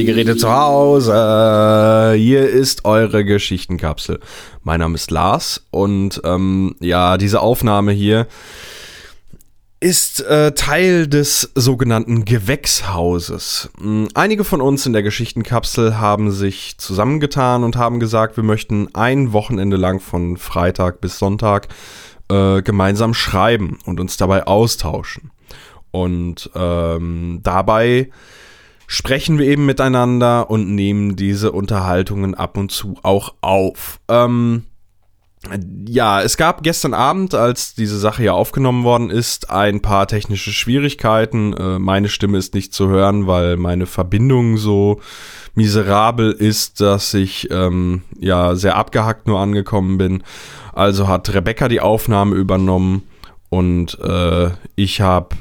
die Geräte zu Hause. Hier ist eure Geschichtenkapsel. Mein Name ist Lars und ähm, ja, diese Aufnahme hier ist äh, Teil des sogenannten Gewächshauses. Hm, einige von uns in der Geschichtenkapsel haben sich zusammengetan und haben gesagt, wir möchten ein Wochenende lang von Freitag bis Sonntag äh, gemeinsam schreiben und uns dabei austauschen. Und ähm, dabei sprechen wir eben miteinander und nehmen diese Unterhaltungen ab und zu auch auf. Ähm, ja, es gab gestern Abend, als diese Sache ja aufgenommen worden ist, ein paar technische Schwierigkeiten. Äh, meine Stimme ist nicht zu hören, weil meine Verbindung so miserabel ist, dass ich ähm, ja sehr abgehackt nur angekommen bin. Also hat Rebecca die Aufnahme übernommen und äh, ich habe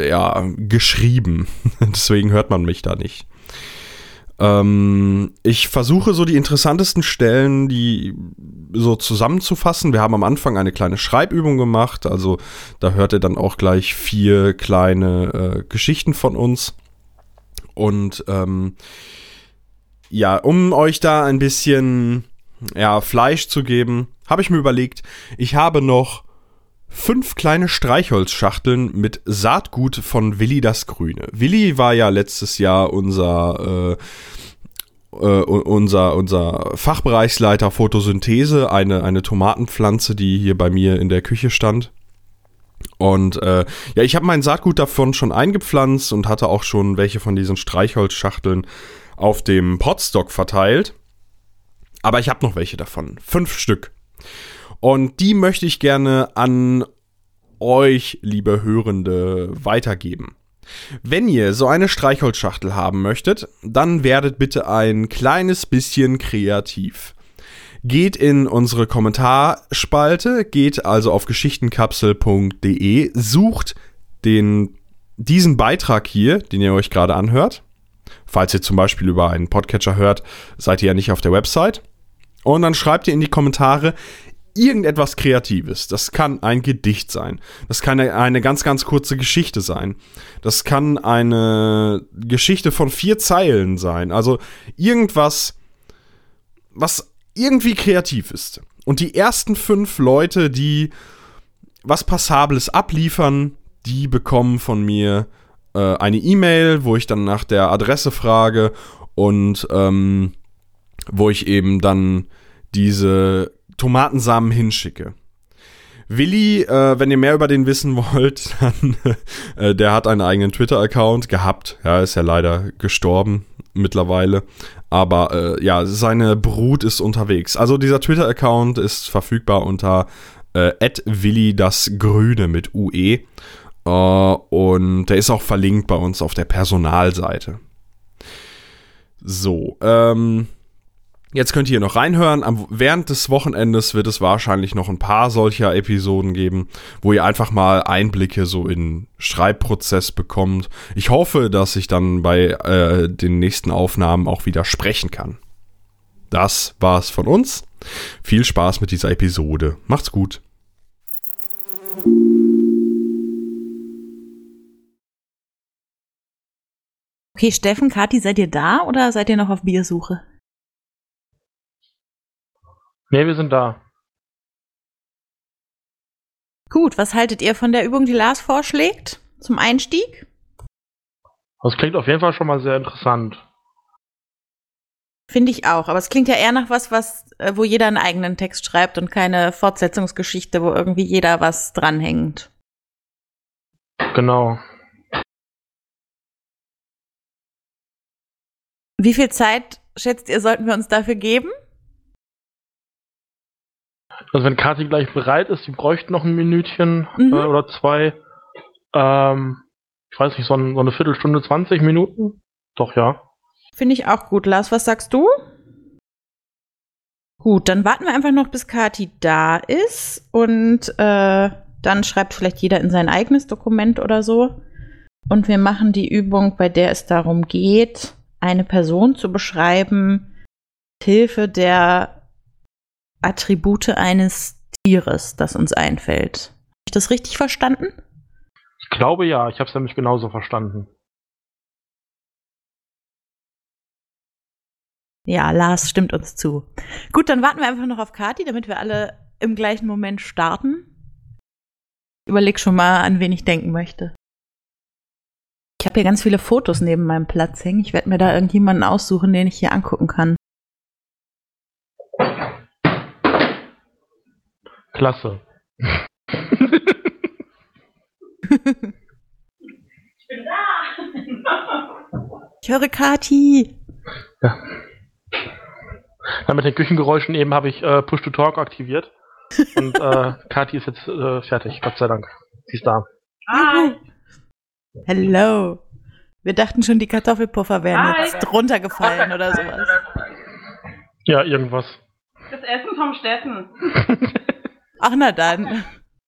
ja, geschrieben. Deswegen hört man mich da nicht. Ähm, ich versuche so die interessantesten Stellen, die so zusammenzufassen. Wir haben am Anfang eine kleine Schreibübung gemacht, also da hört ihr dann auch gleich vier kleine äh, Geschichten von uns. Und ähm, ja, um euch da ein bisschen ja, Fleisch zu geben, habe ich mir überlegt, ich habe noch fünf kleine Streichholzschachteln mit Saatgut von Willi das Grüne. Willi war ja letztes Jahr unser äh, äh, unser, unser Fachbereichsleiter Photosynthese, eine, eine Tomatenpflanze, die hier bei mir in der Küche stand. Und äh, ja, ich habe mein Saatgut davon schon eingepflanzt und hatte auch schon welche von diesen Streichholzschachteln auf dem Potstock verteilt. Aber ich habe noch welche davon. Fünf Stück. Und die möchte ich gerne an euch, liebe Hörende, weitergeben. Wenn ihr so eine Streichholzschachtel haben möchtet, dann werdet bitte ein kleines bisschen kreativ. Geht in unsere Kommentarspalte, geht also auf geschichtenkapsel.de, sucht den, diesen Beitrag hier, den ihr euch gerade anhört. Falls ihr zum Beispiel über einen Podcatcher hört, seid ihr ja nicht auf der Website. Und dann schreibt ihr in die Kommentare, irgendetwas Kreatives. Das kann ein Gedicht sein. Das kann eine ganz, ganz kurze Geschichte sein. Das kann eine Geschichte von vier Zeilen sein. Also irgendwas, was irgendwie kreativ ist. Und die ersten fünf Leute, die was Passables abliefern, die bekommen von mir äh, eine E-Mail, wo ich dann nach der Adresse frage und ähm, wo ich eben dann diese Tomatensamen hinschicke. Willi, äh, wenn ihr mehr über den wissen wollt, dann äh, der hat einen eigenen Twitter-Account gehabt. Ja, ist ja leider gestorben mittlerweile. Aber äh, ja, seine Brut ist unterwegs. Also dieser Twitter-Account ist verfügbar unter äh, Willi das Grüne mit UE. Äh, und der ist auch verlinkt bei uns auf der Personalseite. So, ähm, Jetzt könnt ihr noch reinhören. Am, während des Wochenendes wird es wahrscheinlich noch ein paar solcher Episoden geben, wo ihr einfach mal Einblicke so in Schreibprozess bekommt. Ich hoffe, dass ich dann bei äh, den nächsten Aufnahmen auch wieder sprechen kann. Das war's von uns. Viel Spaß mit dieser Episode. Macht's gut. Okay, Steffen, Kathi, seid ihr da oder seid ihr noch auf Biersuche? Nee, wir sind da. Gut, was haltet ihr von der Übung, die Lars vorschlägt? Zum Einstieg? Das klingt auf jeden Fall schon mal sehr interessant. Finde ich auch, aber es klingt ja eher nach was, was, äh, wo jeder einen eigenen Text schreibt und keine Fortsetzungsgeschichte, wo irgendwie jeder was dranhängt. Genau. Wie viel Zeit schätzt ihr, sollten wir uns dafür geben? Also wenn Kati gleich bereit ist, die bräuchte noch ein Minütchen mhm. äh, oder zwei. Ähm, ich weiß nicht, so, ein, so eine Viertelstunde, 20 Minuten? Doch, ja. Finde ich auch gut. Lars, was sagst du? Gut, dann warten wir einfach noch, bis Kati da ist und äh, dann schreibt vielleicht jeder in sein eigenes Dokument oder so. Und wir machen die Übung, bei der es darum geht, eine Person zu beschreiben, Hilfe der Attribute eines Tieres, das uns einfällt. Habe ich das richtig verstanden? Ich glaube ja, ich habe es nämlich genauso verstanden. Ja, Lars stimmt uns zu. Gut, dann warten wir einfach noch auf Kati, damit wir alle im gleichen Moment starten. Ich überleg schon mal, an wen ich denken möchte. Ich habe hier ganz viele Fotos neben meinem Platz hängen. Ich werde mir da irgendjemanden aussuchen, den ich hier angucken kann. Klasse. ich bin da. ich höre Kati. Ja. ja. Mit den Küchengeräuschen eben habe ich äh, Push to Talk aktiviert. Und äh, Kati ist jetzt äh, fertig, Gott sei Dank. Sie ist da. Hi. Hello. Wir dachten schon, die Kartoffelpuffer wären Hi. jetzt runtergefallen oder sowas. Ja, irgendwas. Das Essen vom Steffen. Ach, na dann.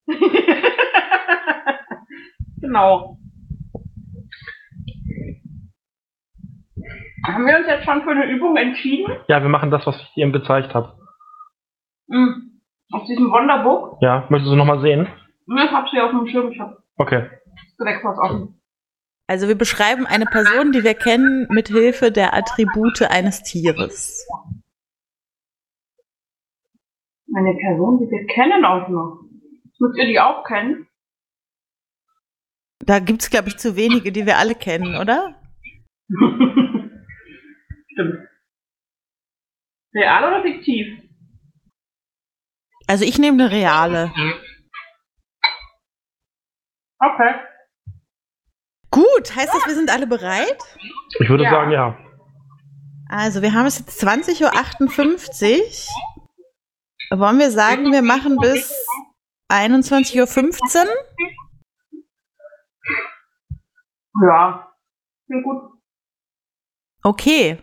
genau. Haben wir uns jetzt schon für eine Übung entschieden? Ja, wir machen das, was ich dir eben gezeigt habe. Mhm. Aus diesem Wonderbook? Ja, möchtest du nochmal sehen? Ich hab's hier auf dem Schirm. Ich hab okay. Direkt was offen. Also wir beschreiben eine Person, die wir kennen, mit Hilfe der Attribute eines Tieres. Eine Person, die wir kennen auch noch. Müsst ihr die auch kennen? Da gibt's, glaube ich, zu wenige, die wir alle kennen, oder? Stimmt. Real oder fiktiv? Also ich nehme eine reale. Okay. Gut, heißt das, wir sind alle bereit? Ich würde ja. sagen, ja. Also wir haben es jetzt 20.58 Uhr. Wollen wir sagen, wir machen bis 21.15 Uhr? Ja, sehr gut. Okay.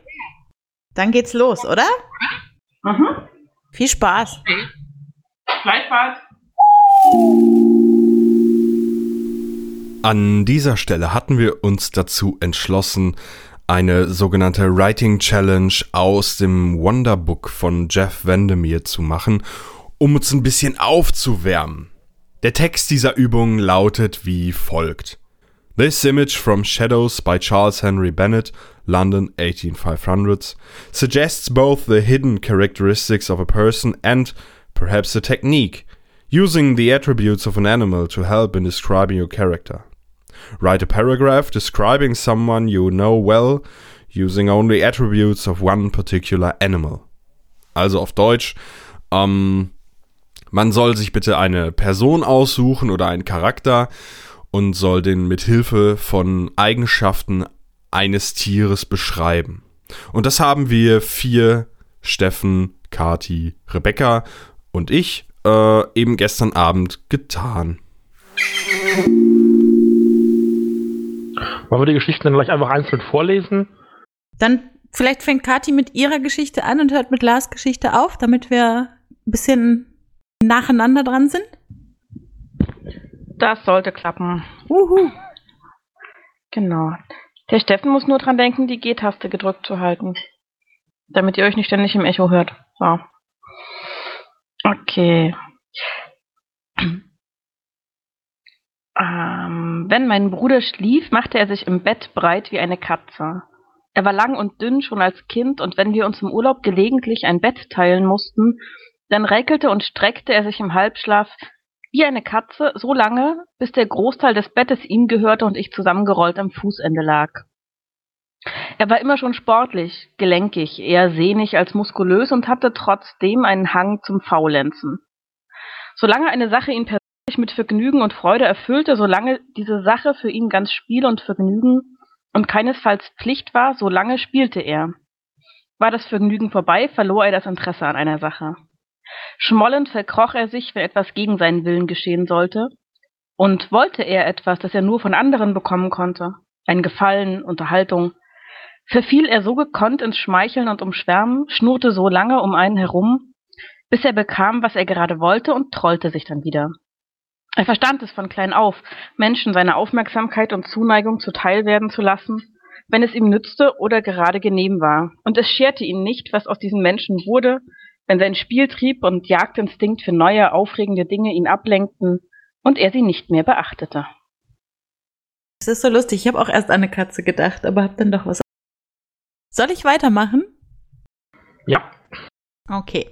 Dann geht's los, oder? Mhm. Viel Spaß. Gleichfalls. An dieser Stelle hatten wir uns dazu entschlossen, eine sogenannte Writing Challenge aus dem Wonderbook von Jeff Vandermeer zu machen, um uns ein bisschen aufzuwärmen. Der Text dieser Übung lautet wie folgt. This image from Shadows by Charles Henry Bennett, London 18500, suggests both the hidden characteristics of a person and perhaps a technique, using the attributes of an animal to help in describing your character. Write a paragraph describing someone you know well, using only attributes of one particular animal. Also auf Deutsch, ähm, man soll sich bitte eine Person aussuchen oder einen Charakter und soll den mit Hilfe von Eigenschaften eines Tieres beschreiben. Und das haben wir vier, Steffen, Kati, Rebecca und ich, äh, eben gestern Abend getan. Wollen wir die Geschichten dann gleich einfach einzeln vorlesen? Dann vielleicht fängt Kati mit ihrer Geschichte an und hört mit Lars Geschichte auf, damit wir ein bisschen nacheinander dran sind. Das sollte klappen. Uhu. Genau. Der Steffen muss nur dran denken, die G-Taste gedrückt zu halten. Damit ihr euch nicht ständig im Echo hört. So. Okay. Ähm, wenn mein Bruder schlief, machte er sich im Bett breit wie eine Katze. Er war lang und dünn schon als Kind, und wenn wir uns im Urlaub gelegentlich ein Bett teilen mussten, dann räkelte und streckte er sich im Halbschlaf wie eine Katze so lange, bis der Großteil des Bettes ihm gehörte und ich zusammengerollt am Fußende lag. Er war immer schon sportlich, gelenkig, eher sehnig als muskulös und hatte trotzdem einen Hang zum Faulenzen. Solange eine Sache ihn persönlich mit Vergnügen und Freude erfüllte, solange diese Sache für ihn ganz Spiel und Vergnügen und keinesfalls Pflicht war, solange spielte er. War das Vergnügen vorbei, verlor er das Interesse an einer Sache. Schmollend verkroch er sich, wenn etwas gegen seinen Willen geschehen sollte. Und wollte er etwas, das er nur von anderen bekommen konnte, ein Gefallen, Unterhaltung, verfiel er so gekonnt ins Schmeicheln und Umschwärmen, schnurrte so lange um einen herum, bis er bekam, was er gerade wollte und trollte sich dann wieder. Er verstand es von klein auf, Menschen seine Aufmerksamkeit und Zuneigung zuteil werden zu lassen, wenn es ihm nützte oder gerade genehm war, und es scherte ihn nicht, was aus diesen Menschen wurde, wenn sein Spieltrieb und Jagdinstinkt für neue, aufregende Dinge ihn ablenkten und er sie nicht mehr beachtete. Es ist so lustig, ich habe auch erst an eine Katze gedacht, aber habe dann doch was. Soll ich weitermachen? Ja. Okay.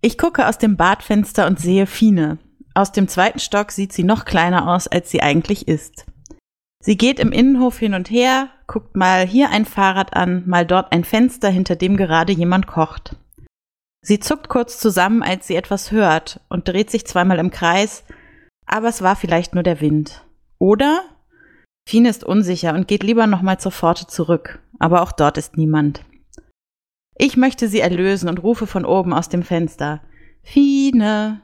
Ich gucke aus dem Badfenster und sehe Fine. Aus dem zweiten Stock sieht sie noch kleiner aus, als sie eigentlich ist. Sie geht im Innenhof hin und her, guckt mal hier ein Fahrrad an, mal dort ein Fenster, hinter dem gerade jemand kocht. Sie zuckt kurz zusammen, als sie etwas hört und dreht sich zweimal im Kreis, aber es war vielleicht nur der Wind. Oder? Fine ist unsicher und geht lieber nochmal zur Pforte zurück, aber auch dort ist niemand. Ich möchte sie erlösen und rufe von oben aus dem Fenster. Fine!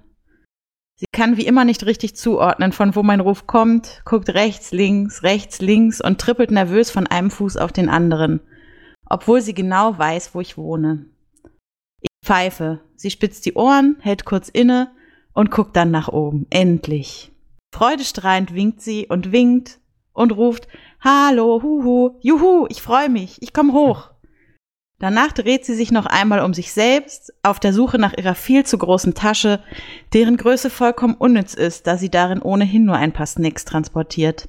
Sie kann wie immer nicht richtig zuordnen, von wo mein Ruf kommt, guckt rechts, links, rechts, links und trippelt nervös von einem Fuß auf den anderen, obwohl sie genau weiß, wo ich wohne. Ich pfeife, sie spitzt die Ohren, hält kurz inne und guckt dann nach oben. Endlich. Freudestrahlend winkt sie und winkt und ruft Hallo, huhu, juhu, ich freue mich, ich komm hoch. Danach dreht sie sich noch einmal um sich selbst, auf der Suche nach ihrer viel zu großen Tasche, deren Größe vollkommen unnütz ist, da sie darin ohnehin nur ein paar Snacks transportiert.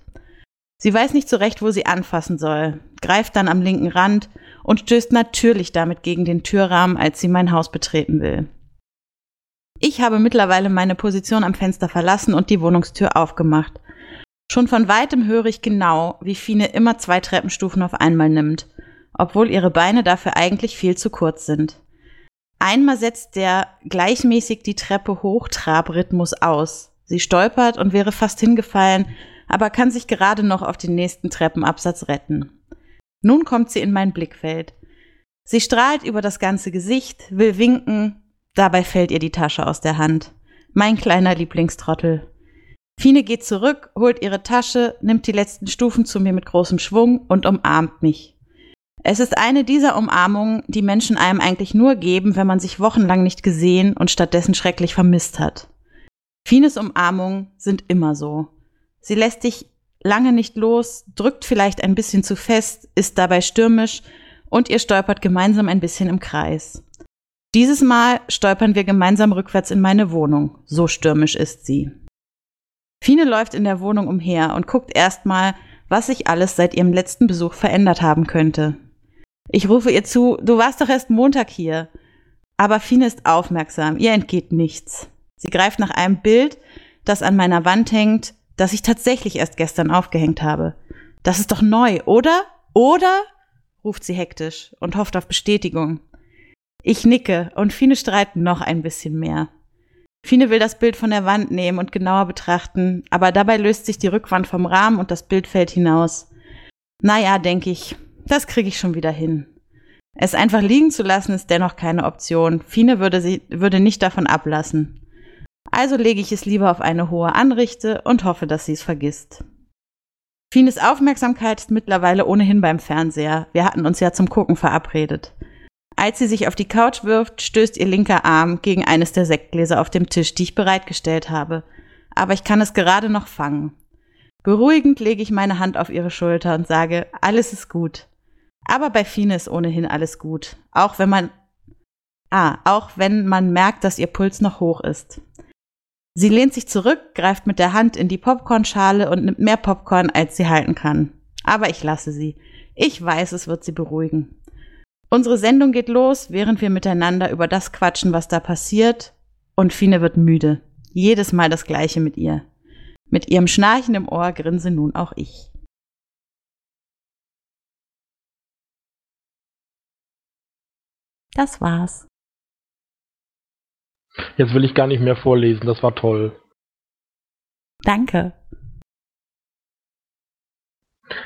Sie weiß nicht so recht, wo sie anfassen soll, greift dann am linken Rand und stößt natürlich damit gegen den Türrahmen, als sie mein Haus betreten will. Ich habe mittlerweile meine Position am Fenster verlassen und die Wohnungstür aufgemacht. Schon von weitem höre ich genau, wie Fine immer zwei Treppenstufen auf einmal nimmt obwohl ihre Beine dafür eigentlich viel zu kurz sind. Einmal setzt der gleichmäßig die Treppe hoch Trabrhythmus aus. Sie stolpert und wäre fast hingefallen, aber kann sich gerade noch auf den nächsten Treppenabsatz retten. Nun kommt sie in mein Blickfeld. Sie strahlt über das ganze Gesicht, will winken, dabei fällt ihr die Tasche aus der Hand. Mein kleiner Lieblingstrottel. Fine geht zurück, holt ihre Tasche, nimmt die letzten Stufen zu mir mit großem Schwung und umarmt mich. Es ist eine dieser Umarmungen, die Menschen einem eigentlich nur geben, wenn man sich wochenlang nicht gesehen und stattdessen schrecklich vermisst hat. Fines Umarmungen sind immer so. Sie lässt dich lange nicht los, drückt vielleicht ein bisschen zu fest, ist dabei stürmisch und ihr stolpert gemeinsam ein bisschen im Kreis. Dieses Mal stolpern wir gemeinsam rückwärts in meine Wohnung. So stürmisch ist sie. Fine läuft in der Wohnung umher und guckt erstmal, was sich alles seit ihrem letzten Besuch verändert haben könnte. Ich rufe ihr zu, du warst doch erst Montag hier. Aber Fine ist aufmerksam, ihr entgeht nichts. Sie greift nach einem Bild, das an meiner Wand hängt, das ich tatsächlich erst gestern aufgehängt habe. Das ist doch neu, oder? Oder? ruft sie hektisch und hofft auf Bestätigung. Ich nicke und Fine streitet noch ein bisschen mehr. Fine will das Bild von der Wand nehmen und genauer betrachten, aber dabei löst sich die Rückwand vom Rahmen und das Bild fällt hinaus. Naja, denke ich, das kriege ich schon wieder hin. Es einfach liegen zu lassen ist dennoch keine Option. Fine würde, sie, würde nicht davon ablassen. Also lege ich es lieber auf eine hohe Anrichte und hoffe, dass sie es vergisst. Fines Aufmerksamkeit ist mittlerweile ohnehin beim Fernseher. Wir hatten uns ja zum Gucken verabredet. Als sie sich auf die Couch wirft, stößt ihr linker Arm gegen eines der Sektgläser auf dem Tisch, die ich bereitgestellt habe. Aber ich kann es gerade noch fangen. Beruhigend lege ich meine Hand auf ihre Schulter und sage, alles ist gut. Aber bei Fine ist ohnehin alles gut. Auch wenn man, ah, auch wenn man merkt, dass ihr Puls noch hoch ist. Sie lehnt sich zurück, greift mit der Hand in die Popcornschale und nimmt mehr Popcorn, als sie halten kann. Aber ich lasse sie. Ich weiß, es wird sie beruhigen. Unsere Sendung geht los, während wir miteinander über das quatschen, was da passiert. Und Fine wird müde. Jedes Mal das Gleiche mit ihr. Mit ihrem Schnarchen im Ohr grinse nun auch ich. Das war's. Jetzt will ich gar nicht mehr vorlesen, das war toll. Danke.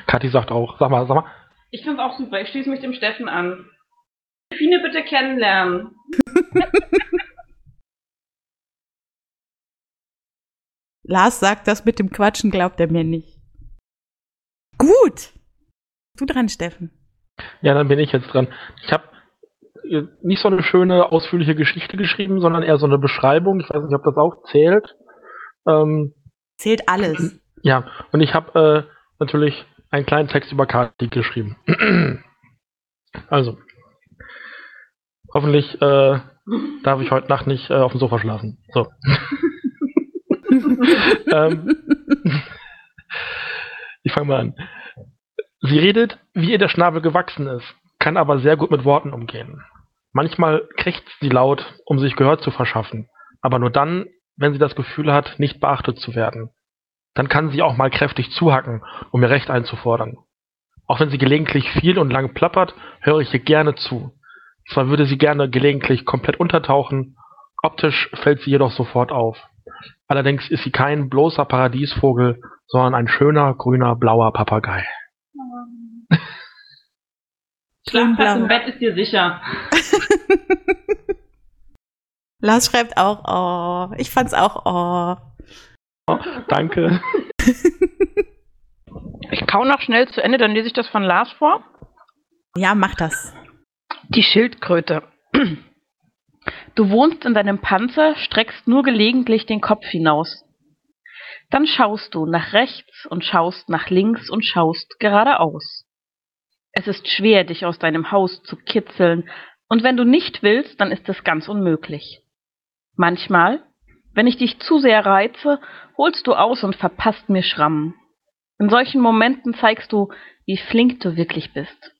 Kathi sagt auch, sag mal, sag mal. Ich find's auch super, ich schließe mich dem Steffen an. Fine bitte kennenlernen. Lars sagt das mit dem Quatschen, glaubt er mir nicht. Gut. Du dran, Steffen. Ja, dann bin ich jetzt dran. Ich habe nicht so eine schöne, ausführliche Geschichte geschrieben, sondern eher so eine Beschreibung. Ich weiß nicht, ob das auch zählt. Ähm, zählt alles. Ja, und ich habe äh, natürlich einen kleinen Text über Kati geschrieben. also, hoffentlich äh, darf ich heute Nacht nicht äh, auf dem Sofa schlafen. So. ähm, ich fange mal an. Sie redet, wie ihr der Schnabel gewachsen ist. kann aber sehr gut mit Worten umgehen. Manchmal krächzt sie laut, um sich Gehör zu verschaffen, aber nur dann, wenn sie das Gefühl hat, nicht beachtet zu werden. Dann kann sie auch mal kräftig zuhacken, um ihr Recht einzufordern. Auch wenn sie gelegentlich viel und lang plappert, höre ich ihr gerne zu. Zwar würde sie gerne gelegentlich komplett untertauchen, optisch fällt sie jedoch sofort auf. Allerdings ist sie kein bloßer Paradiesvogel, sondern ein schöner, grüner, blauer Papagei. Schlafplatz im Bett ist dir sicher. Lars schreibt auch, oh. Ich fand's auch, oh. oh danke. ich kau noch schnell zu Ende, dann lese ich das von Lars vor. Ja, mach das. Die Schildkröte. Du wohnst in deinem Panzer, streckst nur gelegentlich den Kopf hinaus. Dann schaust du nach rechts und schaust nach links und schaust geradeaus. Es ist schwer, dich aus deinem Haus zu kitzeln, und wenn du nicht willst, dann ist es ganz unmöglich. Manchmal, wenn ich dich zu sehr reize, holst du aus und verpasst mir Schrammen. In solchen Momenten zeigst du, wie flink du wirklich bist.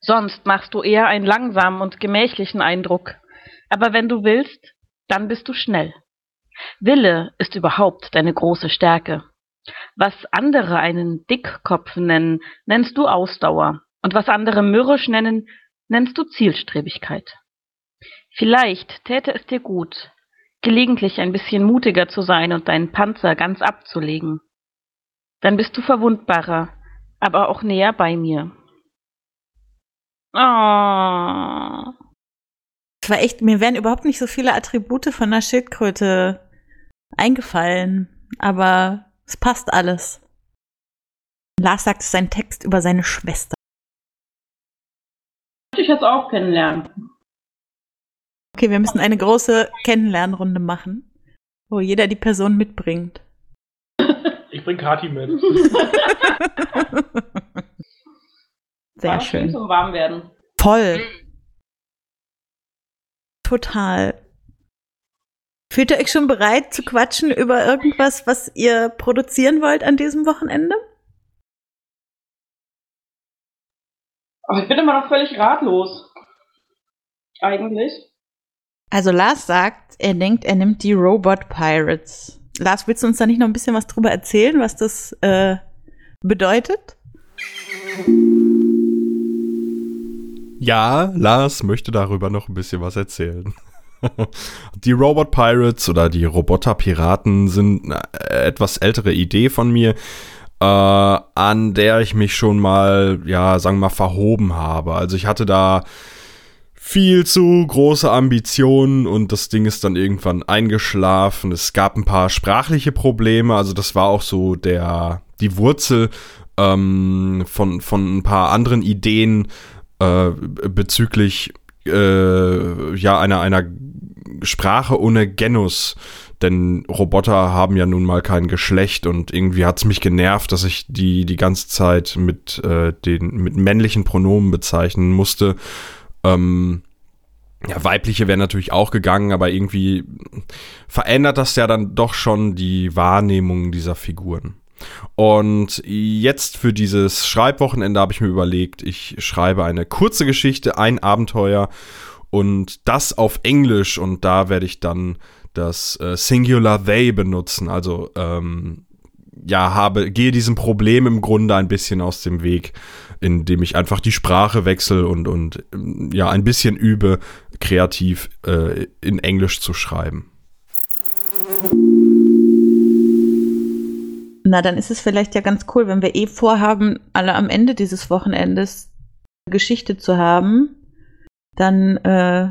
Sonst machst du eher einen langsamen und gemächlichen Eindruck, aber wenn du willst, dann bist du schnell. Wille ist überhaupt deine große Stärke. Was andere einen Dickkopf nennen, nennst du Ausdauer, und was andere mürrisch nennen, nennst du Zielstrebigkeit. Vielleicht täte es dir gut, gelegentlich ein bisschen mutiger zu sein und deinen Panzer ganz abzulegen. Dann bist du verwundbarer, aber auch näher bei mir. Oh. Es war echt, mir wären überhaupt nicht so viele Attribute von der Schildkröte eingefallen, aber es passt alles. Lars sagt, es ist ein Text über seine Schwester. Ich jetzt auch kennenlernen. Okay, wir müssen eine große Kennenlernrunde machen, wo jeder die Person mitbringt. Ich bring Kati mit. Sehr War schön. Zum Warmwerden. Voll. Total. Fühlt ihr euch schon bereit zu quatschen über irgendwas, was ihr produzieren wollt an diesem Wochenende? Aber ich bin immer noch völlig ratlos. Eigentlich. Also Lars sagt, er denkt, er nimmt die Robot Pirates. Lars, willst du uns da nicht noch ein bisschen was drüber erzählen, was das äh, bedeutet? Ja, Lars möchte darüber noch ein bisschen was erzählen. die Robot Pirates oder die Roboter Piraten sind eine etwas ältere Idee von mir, äh, an der ich mich schon mal, ja, sagen wir mal, verhoben habe. Also ich hatte da viel zu große Ambitionen und das Ding ist dann irgendwann eingeschlafen. Es gab ein paar sprachliche Probleme, also das war auch so der die Wurzel ähm, von von ein paar anderen Ideen, äh, bezüglich äh, ja einer einer Sprache ohne Genus, denn Roboter haben ja nun mal kein Geschlecht und irgendwie hat es mich genervt, dass ich die die ganze Zeit mit äh, den mit männlichen Pronomen bezeichnen musste. Ähm, ja, weibliche wäre natürlich auch gegangen, aber irgendwie verändert das ja dann doch schon die Wahrnehmung dieser Figuren. Und jetzt für dieses Schreibwochenende habe ich mir überlegt, ich schreibe eine kurze Geschichte, ein Abenteuer und das auf Englisch und da werde ich dann das äh, Singular They benutzen. Also ähm, ja, habe, gehe diesem Problem im Grunde ein bisschen aus dem Weg, indem ich einfach die Sprache wechsle und, und ja, ein bisschen übe, kreativ äh, in Englisch zu schreiben. Na, dann ist es vielleicht ja ganz cool, wenn wir eh vorhaben, alle am Ende dieses Wochenendes Geschichte zu haben, dann äh,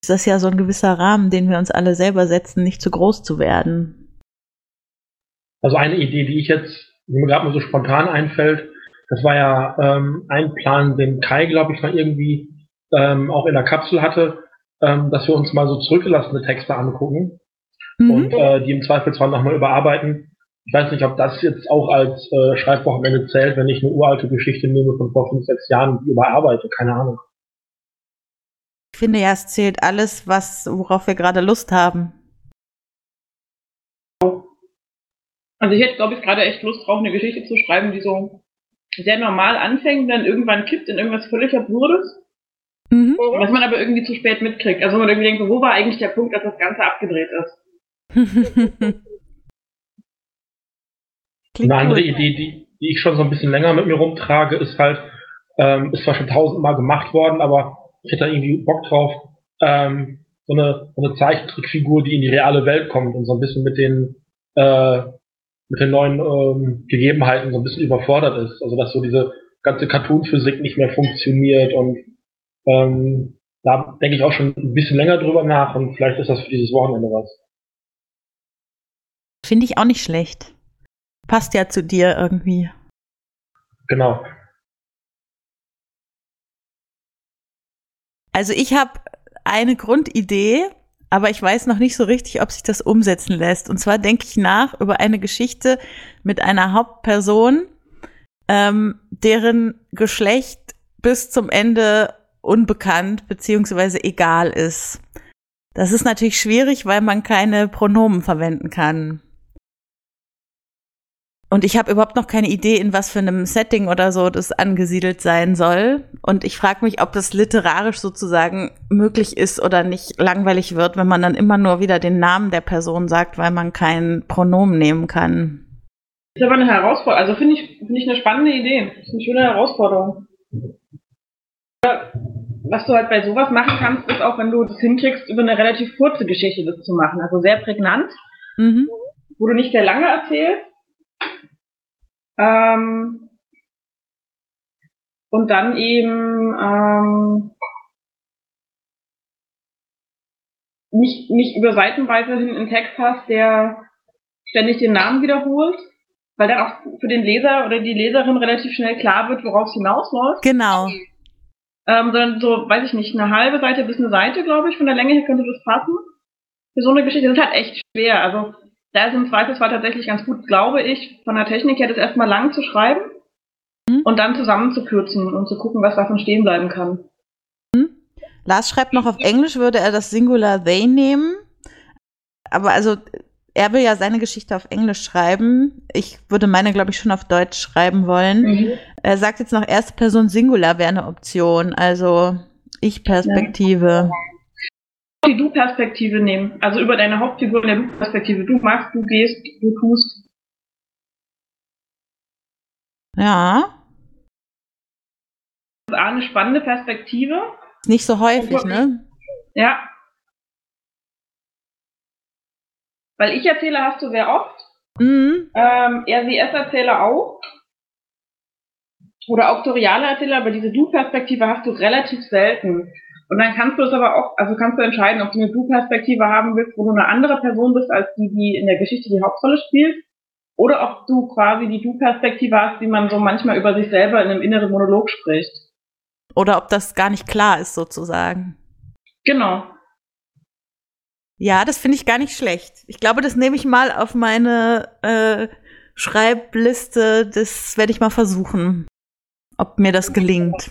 ist das ja so ein gewisser Rahmen, den wir uns alle selber setzen, nicht zu groß zu werden. Also eine Idee, die ich jetzt, die mir gerade mal so spontan einfällt, das war ja ähm, ein Plan, den Kai, glaube ich, mal irgendwie ähm, auch in der Kapsel hatte, ähm, dass wir uns mal so zurückgelassene Texte angucken mhm. und äh, die im Zweifelsfall nochmal überarbeiten ich weiß nicht, ob das jetzt auch als äh, Schreibwochenende zählt, wenn ich eine uralte Geschichte nehme von vor fünf, sechs Jahren und überarbeite, keine Ahnung. Ich finde ja, es zählt alles, was, worauf wir gerade Lust haben. Also ich hätte, glaube ich, gerade echt Lust drauf, eine Geschichte zu schreiben, die so der normal anfängt und dann irgendwann kippt in irgendwas völlig Absurdes, Mhm. was man aber irgendwie zu spät mitkriegt. Also man irgendwie denkt, so, wo war eigentlich der Punkt, dass das Ganze abgedreht ist? Eine andere gut. Idee, die, die ich schon so ein bisschen länger mit mir rumtrage, ist halt, ähm, ist zwar schon tausendmal gemacht worden, aber ich hätte da irgendwie Bock drauf, ähm, so eine, so eine Zeichentrickfigur, die in die reale Welt kommt und so ein bisschen mit den, äh, mit den neuen ähm, Gegebenheiten so ein bisschen überfordert ist. Also dass so diese ganze Cartoon-Physik nicht mehr funktioniert und ähm, da denke ich auch schon ein bisschen länger drüber nach und vielleicht ist das für dieses Wochenende was. Finde ich auch nicht schlecht. Passt ja zu dir irgendwie. Genau. Also ich habe eine Grundidee, aber ich weiß noch nicht so richtig, ob sich das umsetzen lässt. Und zwar denke ich nach über eine Geschichte mit einer Hauptperson, ähm, deren Geschlecht bis zum Ende unbekannt beziehungsweise egal ist. Das ist natürlich schwierig, weil man keine Pronomen verwenden kann. Und ich habe überhaupt noch keine Idee, in was für einem Setting oder so das angesiedelt sein soll. Und ich frage mich, ob das literarisch sozusagen möglich ist oder nicht langweilig wird, wenn man dann immer nur wieder den Namen der Person sagt, weil man kein Pronomen nehmen kann. Ist aber eine Herausforderung. Also finde ich, finde ich eine spannende Idee. Ist eine schöne Herausforderung. Ja, Was du halt bei sowas machen kannst, ist auch, wenn du das hinkriegst, über eine relativ kurze Geschichte das zu machen. Also sehr prägnant, Mhm. wo du nicht sehr lange erzählst. Ähm, und dann eben ähm, nicht, nicht über Seitenweise hin einen Text hast, der ständig den Namen wiederholt, weil dann auch für den Leser oder die Leserin relativ schnell klar wird, worauf es hinausläuft. Genau. Ähm, sondern so, weiß ich nicht, eine halbe Seite bis eine Seite, glaube ich, von der Länge her könnte das passen. Für so eine Geschichte das ist halt echt schwer. Also da ist im Zweifelsfall tatsächlich ganz gut, glaube ich, von der Technik her das erstmal lang zu schreiben Mhm. und dann zusammenzukürzen und zu gucken, was davon stehen bleiben kann. Lars schreibt noch auf Englisch, würde er das Singular they nehmen. Aber also, er will ja seine Geschichte auf Englisch schreiben. Ich würde meine, glaube ich, schon auf Deutsch schreiben wollen. Er sagt jetzt noch, erste Person Singular wäre eine Option. Also, Ich-Perspektive. Die Du-Perspektive nehmen. Also über deine Hauptfigur in der Du-Perspektive. Du machst, du gehst, du tust. Ja. Das ist eine spannende Perspektive. Nicht so häufig, ne? Ja. Weil ich erzähle, hast du sehr oft. Mhm. Ähm, RCS-Erzähler auch. Oder auktoriale Erzähler, aber diese Du-Perspektive hast du relativ selten. Und dann kannst du es aber auch, also kannst du entscheiden, ob du eine Du-Perspektive haben willst, wo du eine andere Person bist, als die, die in der Geschichte die Hauptrolle spielt. Oder ob du quasi die Du-Perspektive hast, die man so manchmal über sich selber in einem inneren Monolog spricht. Oder ob das gar nicht klar ist, sozusagen. Genau. Ja, das finde ich gar nicht schlecht. Ich glaube, das nehme ich mal auf meine äh, Schreibliste. Das werde ich mal versuchen, ob mir das gelingt.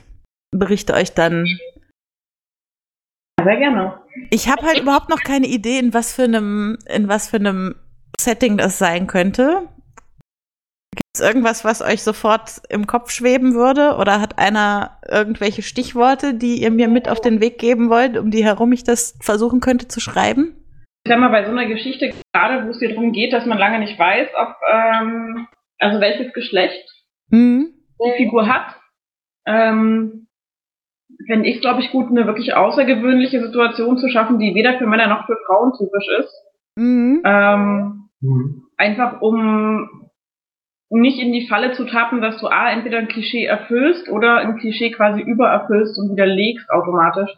Berichte euch dann. Sehr gerne. Ich habe halt überhaupt noch keine Idee, in was für einem, in was für einem Setting das sein könnte. Gibt es irgendwas, was euch sofort im Kopf schweben würde? Oder hat einer irgendwelche Stichworte, die ihr mir mit auf den Weg geben wollt, um die herum ich das versuchen könnte zu schreiben? Ich sag mal, bei so einer Geschichte, gerade wo es dir darum geht, dass man lange nicht weiß, ob, ähm, also welches Geschlecht Mhm. die Figur hat, ähm, fände ich, glaube ich, gut, eine wirklich außergewöhnliche Situation zu schaffen, die weder für Männer noch für Frauen typisch ist. Mhm. Ähm, Mhm. einfach um nicht in die Falle zu tappen, dass du A, entweder ein Klischee erfüllst oder ein Klischee quasi übererfüllst und widerlegst automatisch,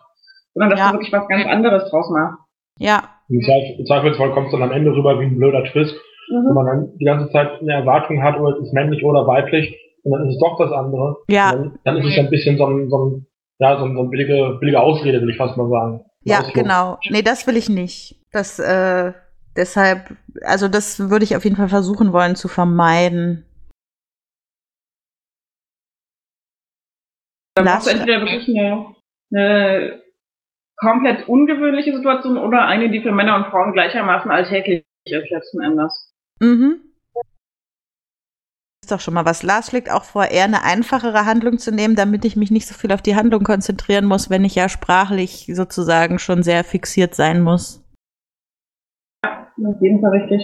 sondern dass Ja. du wirklich was ganz anderes draus machst. Ja. Im, Zweifel, Im Zweifelsfall kommt es dann am Ende rüber wie ein blöder Twist, wo Mhm. man dann die ganze Zeit eine Erwartung hat, oder es ist männlich oder weiblich, und dann ist es doch das andere. Ja. Dann, dann ist es ein bisschen so ein, so ein, ja, so ein, so ein billige, billige Ausrede, will ich fast mal sagen. Ja, Ausflug. genau. Nee, das will ich nicht. Das, äh, deshalb, also das würde ich auf jeden Fall versuchen wollen zu vermeiden. Dann Lars- brauchst du entweder wirklich eine, eine komplett ungewöhnliche Situation oder eine, die für Männer und Frauen gleichermaßen alltäglich ist letzten Endes. Mhm. Ist doch schon mal was. Lars schlägt auch vor, eher eine einfachere Handlung zu nehmen, damit ich mich nicht so viel auf die Handlung konzentrieren muss, wenn ich ja sprachlich sozusagen schon sehr fixiert sein muss. Auf jeden Fall richtig.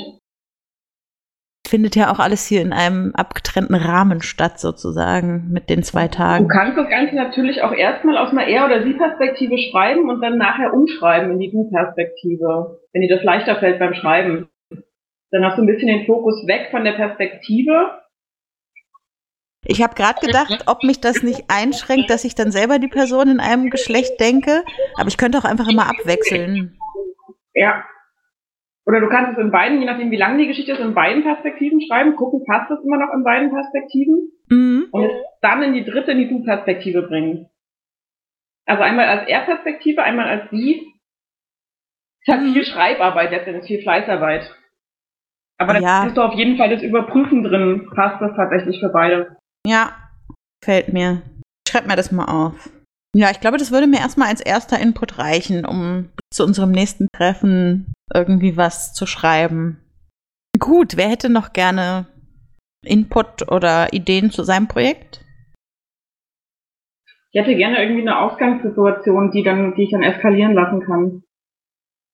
Findet ja auch alles hier in einem abgetrennten Rahmen statt, sozusagen, mit den zwei Du Tagen. kannst das Ganze natürlich auch erstmal aus einer Er- oder Sie-Perspektive schreiben und dann nachher umschreiben in die Du-Perspektive, wenn dir das leichter fällt beim Schreiben. Dann hast du ein bisschen den Fokus weg von der Perspektive. Ich habe gerade gedacht, ob mich das nicht einschränkt, dass ich dann selber die Person in einem Geschlecht denke, aber ich könnte auch einfach immer abwechseln. Ja. Oder du kannst es in beiden, je nachdem wie lang die Geschichte ist, in beiden Perspektiven schreiben, gucken, passt es immer noch in beiden Perspektiven Mhm. und es dann in die dritte, in die Du-Perspektive bringen. Also einmal als Er-Perspektive, einmal als Sie. Es hat Mhm. viel Schreibarbeit, letztendlich viel Fleißarbeit. Aber da Ja. ist doch auf jeden Fall das Überprüfen drin. Passt das tatsächlich für beide? Ja, gefällt mir. Schreib mir das mal auf. Ja, ich glaube, das würde mir erstmal als erster Input reichen, um zu unserem nächsten Treffen irgendwie was zu schreiben. Gut, wer hätte noch gerne Input oder Ideen zu seinem Projekt? Ich hätte gerne irgendwie eine Ausgangssituation, die dann, die ich dann eskalieren lassen kann.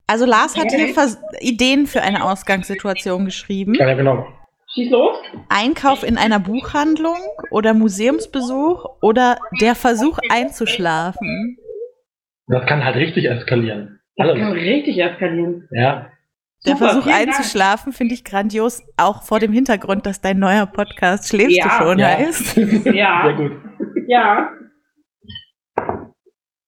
Also Lars hat hier Vers Ideen für eine Ausgangssituation geschrieben. Ja, ja, genau. Schieß los. Einkauf in einer Buchhandlung oder Museumsbesuch oder der Versuch einzuschlafen. Das kann halt richtig eskalieren. Das kann Alles. richtig eskalieren. Ja. Der Super, Versuch einzuschlafen finde ich grandios, auch vor dem Hintergrund, dass dein neuer Podcast Schläfst Ja, du schon ja. heißt. Ja. Sehr gut. Ja.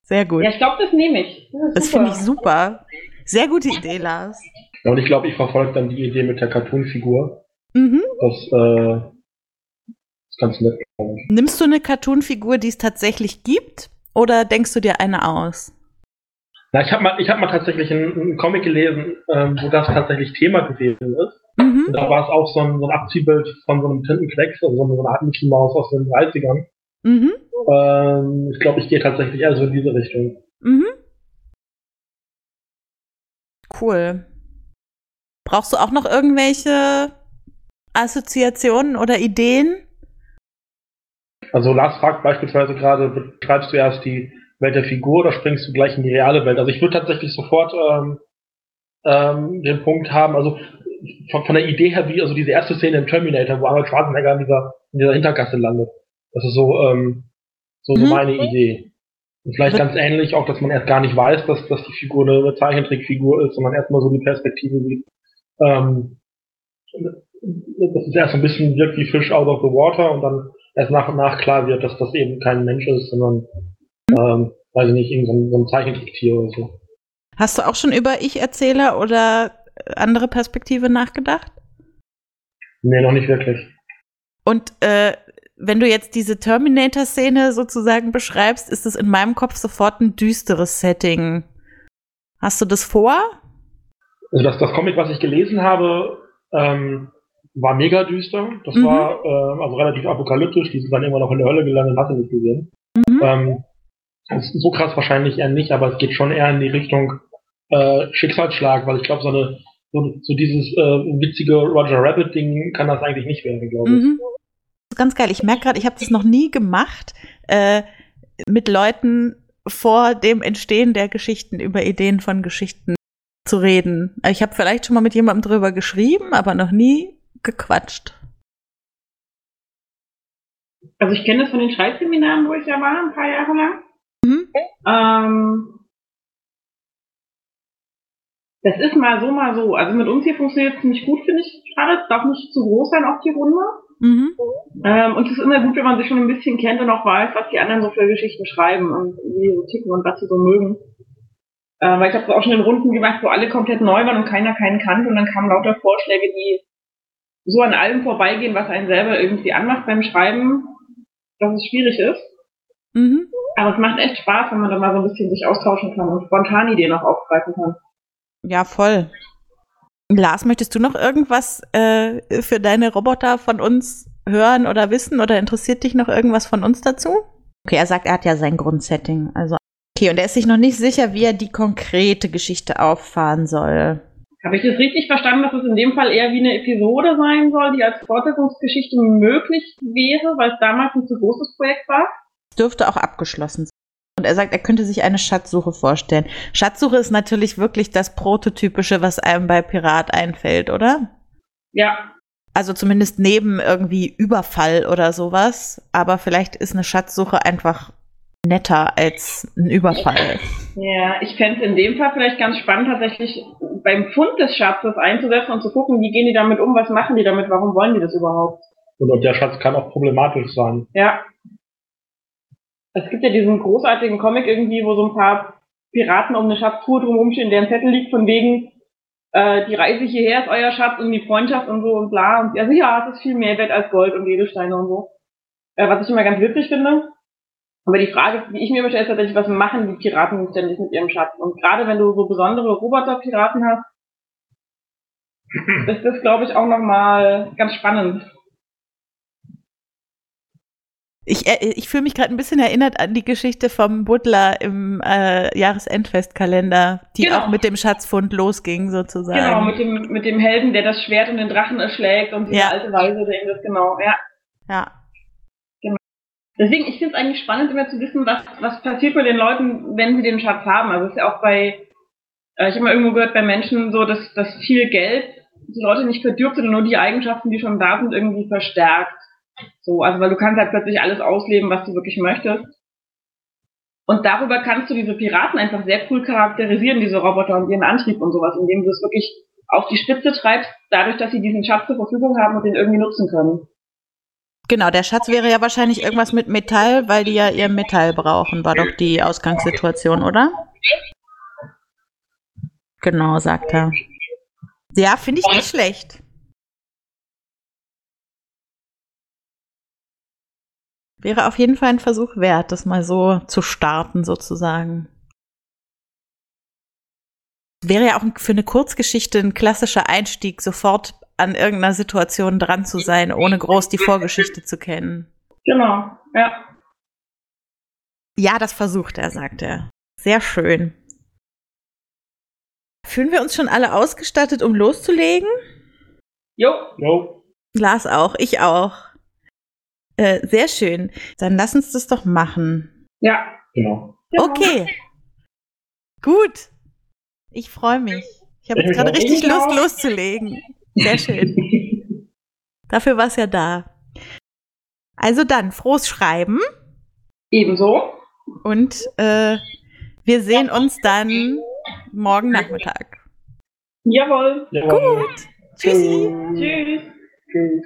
Sehr gut. Ja, ich glaube, das nehme ich. Das super. finde ich super. Sehr gute Idee, Lars. Ja, Und ich glaube, ich verfolge dann die Idee mit der Cartoon-Figur. Mhm. Das, äh, ist ganz nett. Nimmst du eine Cartoon-Figur, die es tatsächlich gibt, oder denkst du dir eine aus? Na, ich habe mal, ich hab mal tatsächlich einen, einen Comic gelesen, ähm, wo das tatsächlich Thema gewesen ist. Und Mhm. da war es auch so ein, so ein Abziehbild von so einem Tintenklecks, also so eine, so eine Art Mickey Mouse aus den 30ern. Mhm. Ähm, ich glaube, ich gehe tatsächlich eher so in diese Richtung. Mhm. Cool. Brauchst du auch noch irgendwelche Assoziationen oder Ideen? Also Lars fragt beispielsweise gerade, betreibst du erst die Welt der Figur oder springst du gleich in die reale Welt? Also ich würde tatsächlich sofort ähm, ähm, den Punkt haben, also von, von der Idee her, wie also diese erste Szene im Terminator, wo Arnold Schwarzenegger in dieser, in dieser Hintergasse landet. Das ist so, ähm, so, so Mhm. meine Idee. Und vielleicht ganz ähnlich auch, dass man erst gar nicht weiß, dass, dass die Figur eine, eine Zeichentrickfigur ist, sondern erstmal so die Perspektive sieht. Ähm, dass es erst so ein bisschen wirkt wie Fish out of the water und dann erst nach und nach klar wird, dass das eben kein Mensch ist, sondern, ähm, weiß ich nicht, irgendein so ein- so ein Zeichentricktier oder so. Hast du auch schon über Ich-Erzähler oder andere Perspektive nachgedacht? Nee, noch nicht wirklich. Und äh, wenn du jetzt diese Terminator-Szene sozusagen beschreibst, ist es in meinem Kopf sofort ein düsteres Setting. Hast du das vor? Also das, das Comic, was ich gelesen habe, ähm, war mega düster. Das Mhm. war äh, also relativ apokalyptisch. Die sind dann immer noch in der Hölle gelandet, hast du nicht gesehen. Mhm. Ähm, so krass wahrscheinlich eher nicht, aber es geht schon eher in die Richtung äh, Schicksalsschlag, weil ich glaube, so eine so, so dieses äh, witzige Roger Rabbit Ding kann das eigentlich nicht werden, glaube ich. Mhm. Ganz geil. Ich merke gerade, ich habe das noch nie gemacht, äh, mit Leuten vor dem Entstehen der Geschichten über Ideen von Geschichten zu reden. Ich habe vielleicht schon mal mit jemandem drüber geschrieben, aber noch nie gequatscht. Also ich kenne das von den Schreibseminaren, wo ich ja war, ein paar Jahre lang. Mhm. Ähm, das ist mal so, mal so. Also mit uns hier funktioniert es ziemlich gut, finde ich gerade. Es darf nicht zu groß sein auf die Runde. Mhm. Ähm, und es ist immer gut, wenn man sich schon ein bisschen kennt und auch weiß, was die anderen so für Geschichten schreiben und wie die so ticken und was sie so mögen. Äh, weil ich habe auch schon in Runden gemacht, wo alle komplett neu waren und keiner keinen kannte und dann kamen lauter Vorschläge, die so an allem vorbeigehen, was einen selber irgendwie anmacht beim Schreiben, dass es schwierig ist. Mhm. Aber es macht echt Spaß, wenn man da mal so ein bisschen sich austauschen kann und spontan Ideen auch aufgreifen kann. Ja, voll. Lars, möchtest du noch irgendwas äh, für deine Roboter von uns hören oder wissen oder interessiert dich noch irgendwas von uns dazu? Okay, er sagt, er hat ja sein Grundsetting. Also okay, und er ist sich noch nicht sicher, wie er die konkrete Geschichte auffahren soll. Habe ich das richtig verstanden, dass es in dem Fall eher wie eine Episode sein soll, die als Fortsetzungsgeschichte möglich wäre, weil es damals ein zu großes Projekt war? Dürfte auch abgeschlossen sein. Und er sagt, er könnte sich eine Schatzsuche vorstellen. Schatzsuche ist natürlich wirklich das Prototypische, was einem bei Pirat einfällt, oder? Ja, Also zumindest neben irgendwie Überfall oder sowas. Aber vielleicht ist eine Schatzsuche einfach netter als ein Überfall. Ja, ich fände es in dem Fall vielleicht ganz spannend, tatsächlich beim Fund des Schatzes einzusetzen und zu gucken, wie gehen die damit um, was machen die damit, warum wollen die das überhaupt? Und, der Schatz kann auch problematisch sein. Ja. Es gibt ja diesen großartigen Comic irgendwie, wo so ein paar Piraten um eine Schatztruhe drumherum stehen, deren Zettel liegt von wegen, äh, die Reise hierher ist euer Schatz und die Freundschaft und so und bla. Und also ja, es ist viel mehr wert als Gold und Edelsteine und so. Äh, was ich immer ganz witzig finde. Aber die Frage, die ich mir stelle, ist tatsächlich, was machen die Piraten ständig mit ihrem Schatz? Und gerade wenn du so besondere Roboter-Piraten hast, ist das, glaube ich, auch nochmal ganz spannend. Ich, äh, ich fühle mich gerade ein bisschen erinnert an die Geschichte vom Butler im äh, Jahresendfestkalender, die Genau. auch mit dem Schatzfund losging, sozusagen. Genau, mit dem, mit dem Helden, der das Schwert und den Drachen erschlägt und diese Ja. alte Weise, der ihm das genau, ja. Ja. Deswegen, ich finde es eigentlich spannend, immer zu wissen, was, was passiert mit den Leuten, wenn sie den Schatz haben. Also es ist ja auch bei, äh, ich habe mal irgendwo gehört, bei Menschen so, dass, dass viel Geld die Leute nicht verdirbt, sondern nur die Eigenschaften, die schon da sind, irgendwie verstärkt. So, also weil du kannst halt plötzlich alles ausleben, was du wirklich möchtest. Und darüber kannst du diese Piraten einfach sehr cool charakterisieren, diese Roboter und ihren Antrieb und sowas, indem du es wirklich auf die Spitze treibst, dadurch, dass sie diesen Schatz zur Verfügung haben und den irgendwie nutzen können. Genau, der Schatz wäre ja wahrscheinlich irgendwas mit Metall, weil die ja ihr Metall brauchen, war doch die Ausgangssituation, oder? Genau, sagt er. Ja, finde ich nicht schlecht. Wäre auf jeden Fall ein Versuch wert, das mal so zu starten, sozusagen. Wäre ja auch für eine Kurzgeschichte ein klassischer Einstieg, sofort an irgendeiner Situation dran zu sein, ohne groß die Vorgeschichte zu kennen. Genau, ja. Ja, das versucht er, sagt er. Sehr schön. Fühlen wir uns schon alle ausgestattet, um loszulegen? Jo, Jo. Lars auch, ich auch. Äh, sehr schön. Dann lass uns das doch machen. ja. Genau. Genau. Okay. Gut. Ich freue mich. Ich habe jetzt gerade richtig Ich Lust, auch. loszulegen. Sehr schön. Dafür war es ja da. Also dann, frohes Schreiben Ebenso. und äh, wir sehen uns dann morgen Nachmittag. Jawohl. Jawohl. Gut. Tschüssi. Tschüss. Tschüss.